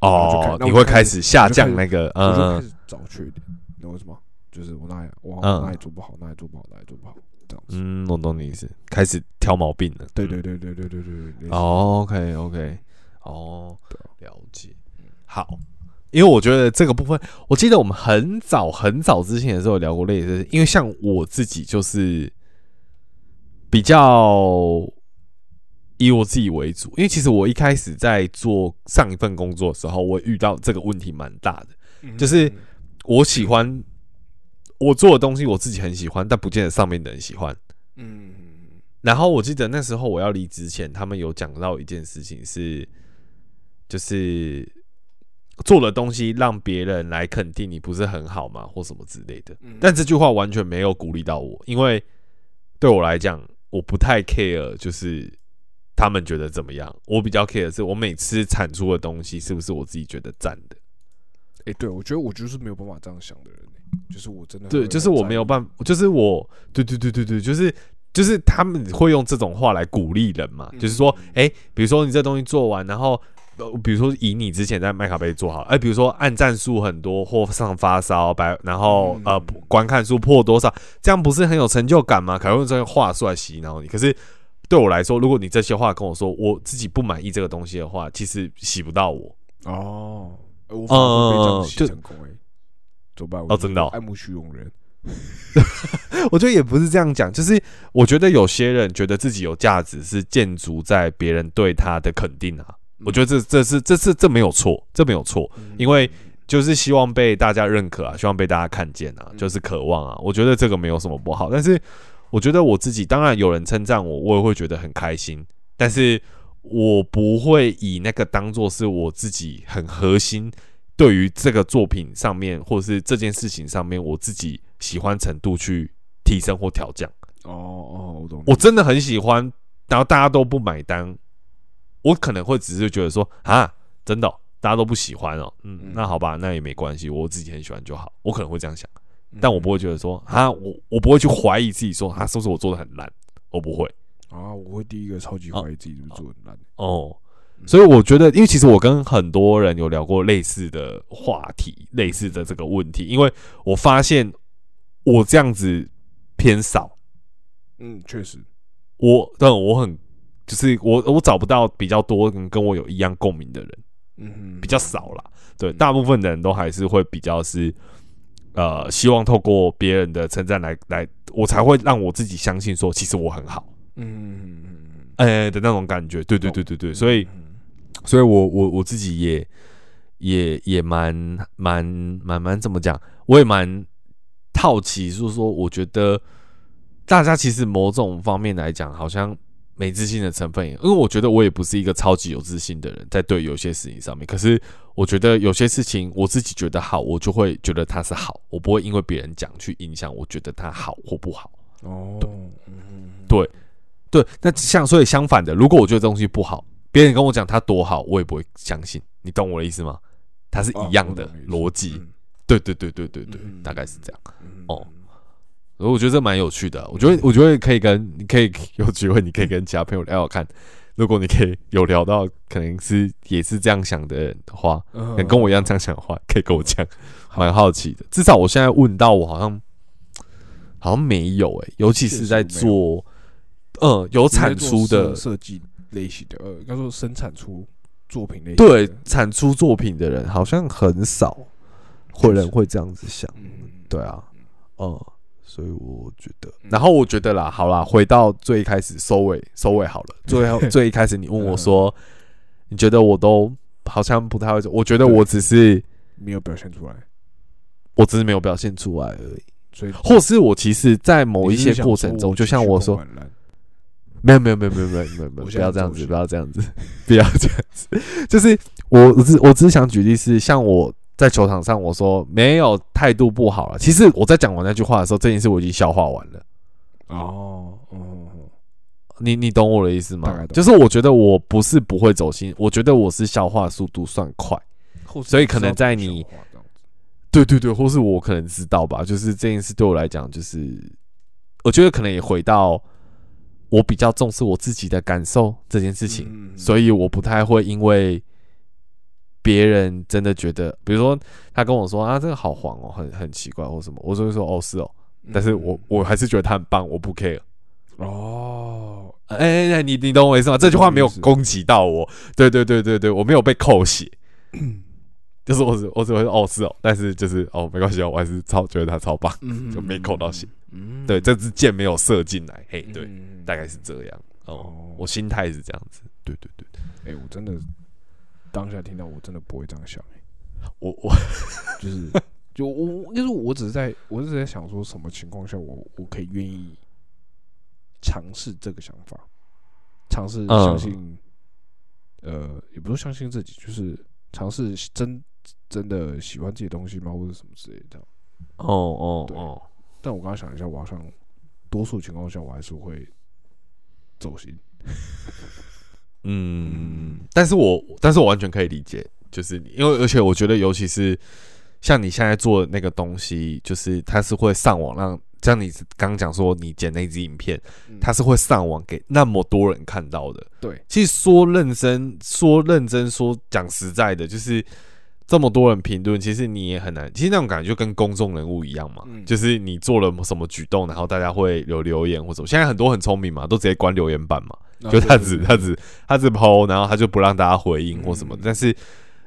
哦，你会开始下降那个，我就开始找缺点，你懂为什么？就是我哪里我哪里做不好，哪里做不好，哪里做不好，这样子。嗯，我懂你意思，开始挑毛病了。对对对对对对对。哦 OK OK，哦，了解，好。因为我觉得这个部分，我记得我们很早很早之前的时候聊过类似，因为像我自己就是比较以我自己为主，因为其实我一开始在做上一份工作的时候，我遇到这个问题蛮大的，就是我喜欢我做的东西，我自己很喜欢，但不见得上面的人喜欢。嗯，然后我记得那时候我要离职前，他们有讲到一件事情是，就是。做的东西让别人来肯定你不是很好吗，或什么之类的？但这句话完全没有鼓励到我，因为对我来讲，我不太 care，就是他们觉得怎么样。我比较 care 是我每次产出的东西是不是我自己觉得赞的。哎，对，我觉得我就是没有办法这样想的人，就是我真的对，就是我没有办法，就是我，对对对对对，就是就是他们会用这种话来鼓励人嘛，就是说，哎，比如说你这东西做完，然后。呃，比如说以你之前在麦卡贝做好，哎，比如说按赞数很多或上发烧百，然后呃观看数破多少，这样不是很有成就感吗？可能用这些话术来洗脑你。可是对我来说，如果你这些话跟我说，我自己不满意这个东西的话，其实洗不到我。哦，我反而被这样洗成功哎，怎么办？哦，真的爱慕虚荣人。我觉得也不是这样讲，就是我觉得有些人觉得自己有价值，是建筑在别人对他的肯定啊。我觉得这这是这是这没有错，这没有错，因为就是希望被大家认可啊，希望被大家看见啊，就是渴望啊。我觉得这个没有什么不好，但是我觉得我自己当然有人称赞我，我也会觉得很开心，但是我不会以那个当做是我自己很核心，对于这个作品上面或者是这件事情上面，我自己喜欢程度去提升或调降。哦哦，我懂。我真的很喜欢，然后大家都不买单。我可能会只是觉得说啊，真的大家都不喜欢哦，嗯，那好吧，那也没关系，我自己很喜欢就好。我可能会这样想，但我不会觉得说啊，我我不会去怀疑自己说啊，是不是我做的很烂？我不会啊，我会第一个超级怀疑自己是不是做很烂哦。所以我觉得，因为其实我跟很多人有聊过类似的话题，类似的这个问题，因为我发现我这样子偏少。嗯，确实，我但我很。就是我我找不到比较多跟跟我有一样共鸣的人，嗯，比较少啦。对，大部分的人都还是会比较是呃，希望透过别人的称赞来来，我才会让我自己相信说，其实我很好，嗯，哎的那种感觉，对对对对对，所以，所以我我我自己也也也蛮蛮蛮蛮怎么讲，我也蛮好奇，就是说，我觉得大家其实某种方面来讲，好像。没自信的成分，因为我觉得我也不是一个超级有自信的人，在对有些事情上面。可是我觉得有些事情我自己觉得好，我就会觉得它是好，我不会因为别人讲去影响我觉得它好或不好。哦，对，对，那像所以相反的，如果我觉得东西不好，别人跟我讲它多好，我也不会相信。你懂我的意思吗？它是一样的逻辑。对对对对对对，大概是这样。哦。我我觉得这蛮有趣的，我觉得我觉得可以跟你可以有机会，你可以跟其他朋友聊聊看。如果你可以有聊到，可能是也是这样想的人的话，跟我一样这样想的话，可以跟我讲，蛮好奇的。至少我现在问到，我好像好像没有诶，尤其是在做嗯有。产出的设计类型的，呃，应该说生产出作品类对产出作品的人好像很少，会人会这样子想，对啊，嗯。所以我觉得，然后我觉得啦，好啦，回到最一开始收尾，收尾好了。最后最一开始，你问我说，你觉得我都好像不太会，我觉得我只是没有表现出来，我只是没有表现出来而已。所以，或是我其实，在某一些过程中，就像我说，没有没有没有没有没有没有没有，不要这样子，不要这样子，不要这样子，就是我我只我只是想举例是像我。在球场上，我说没有态度不好了。其实我在讲完那句话的时候，这件事我已经消化完了。哦，哦，你你懂我的意思吗？就是我觉得我不是不会走心，我觉得我是消化速度算快，所以可能在你，对对对，或是我可能知道吧。就是这件事对我来讲，就是我觉得可能也回到我比较重视我自己的感受这件事情，所以我不太会因为。别人真的觉得，比如说他跟我说啊，这个好黄哦，很很奇怪或什么，我就会说哦是哦，但是我我还是觉得他很棒，我不 care。哦，哎哎，你你懂我意思吗？这句话没有攻击到我，对对对对对，我没有被扣血，就是我只我只会说哦是哦，但是就是哦没关系哦，我还是超觉得他超棒，就没扣到血。对，这支箭没有射进来，嘿，对，大概是这样。哦，我心态是这样子，对对对对，哎，我真的。当下听到我真的不会这样想，我我 就是就我，就是我只是在，我只是在想说什么情况下我我可以愿意尝试这个想法，尝试相信，呃，也不是相信自己，就是尝试真真的喜欢这些东西吗，或者什么之类的。哦哦哦，但我刚刚想一下，我好像多数情况下我还是会走心。嗯，但是我但是我完全可以理解，就是因为而且我觉得，尤其是像你现在做的那个东西，就是它是会上网，让像你刚刚讲说你剪那支影片，它是会上网给那么多人看到的。对，其实说认真说认真说讲实在的，就是这么多人评论，其实你也很难。其实那种感觉就跟公众人物一样嘛，就是你做了什么举动，然后大家会有留言或者现在很多很聪明嘛，都直接关留言板嘛。就他只他只他只抛，然后他就不让大家回应或什么。但是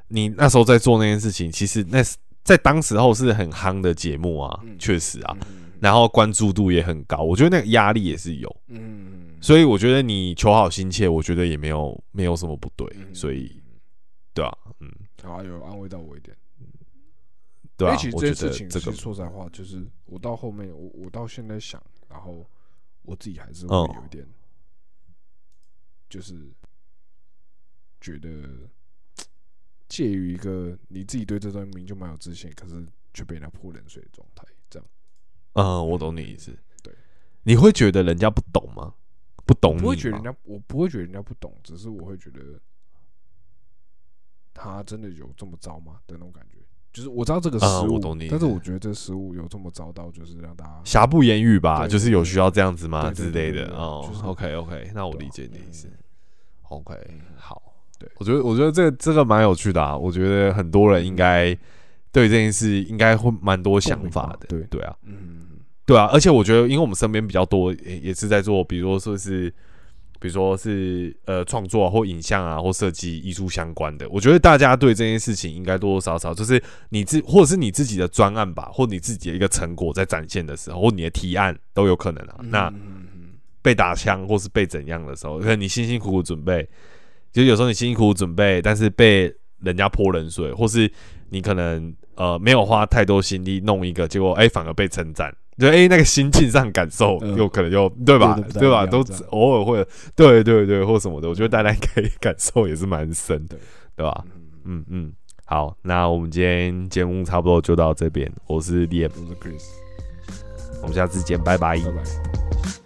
你那时候在做那件事情，其实那在当时候是很夯的节目啊，确实啊，然后关注度也很高。我觉得那个压力也是有，嗯，所以我觉得你求好心切，我觉得也没有没有什么不对。所以，对啊，嗯，啊，有安慰到我一点，对啊。其实这件事情，其实说实话，就是我到后面，我我到现在想，然后我自己还是会有一点。就是觉得介于一个你自己对这段名就蛮有自信，可是却被人家泼冷水的状态，这样。嗯，我懂你意思。对，你会觉得人家不懂吗？不懂，不会觉得人家，我不会觉得人家不懂，只是我会觉得他真的有这么糟吗？的那种感觉。就是我知道这个失误，但是我觉得这失误有这么糟到，就是让大家瑕不掩瑜吧？就是有需要这样子吗之类的？哦，OK OK，那我理解你的意思。OK，好，对我觉得我觉得这个这个蛮有趣的啊。我觉得很多人应该对这件事应该会蛮多想法的。对对啊，嗯，对啊。而且我觉得，因为我们身边比较多也也是在做，比如说说是比如说是呃创作或影像啊，或设计艺术相关的，我觉得大家对这件事情应该多多少少就是你自或者是你自己的专案吧，或你自己的一个成果在展现的时候，或你的提案都有可能啊。那被打枪或是被怎样的时候，可能你辛辛苦苦准备，就有时候你辛辛苦苦准备，但是被人家泼冷水，或是你可能呃没有花太多心力弄一个，结果哎反而被称赞。就哎，那个心境上感受有可能有对吧？对吧？都偶尔会，对对对，或什么的，我觉得大家可以感受也是蛮深的，对吧？嗯嗯，好，那我们今天节目差不多就到这边。我是 Liam，我是 Chris，我们下次见，拜拜，拜拜。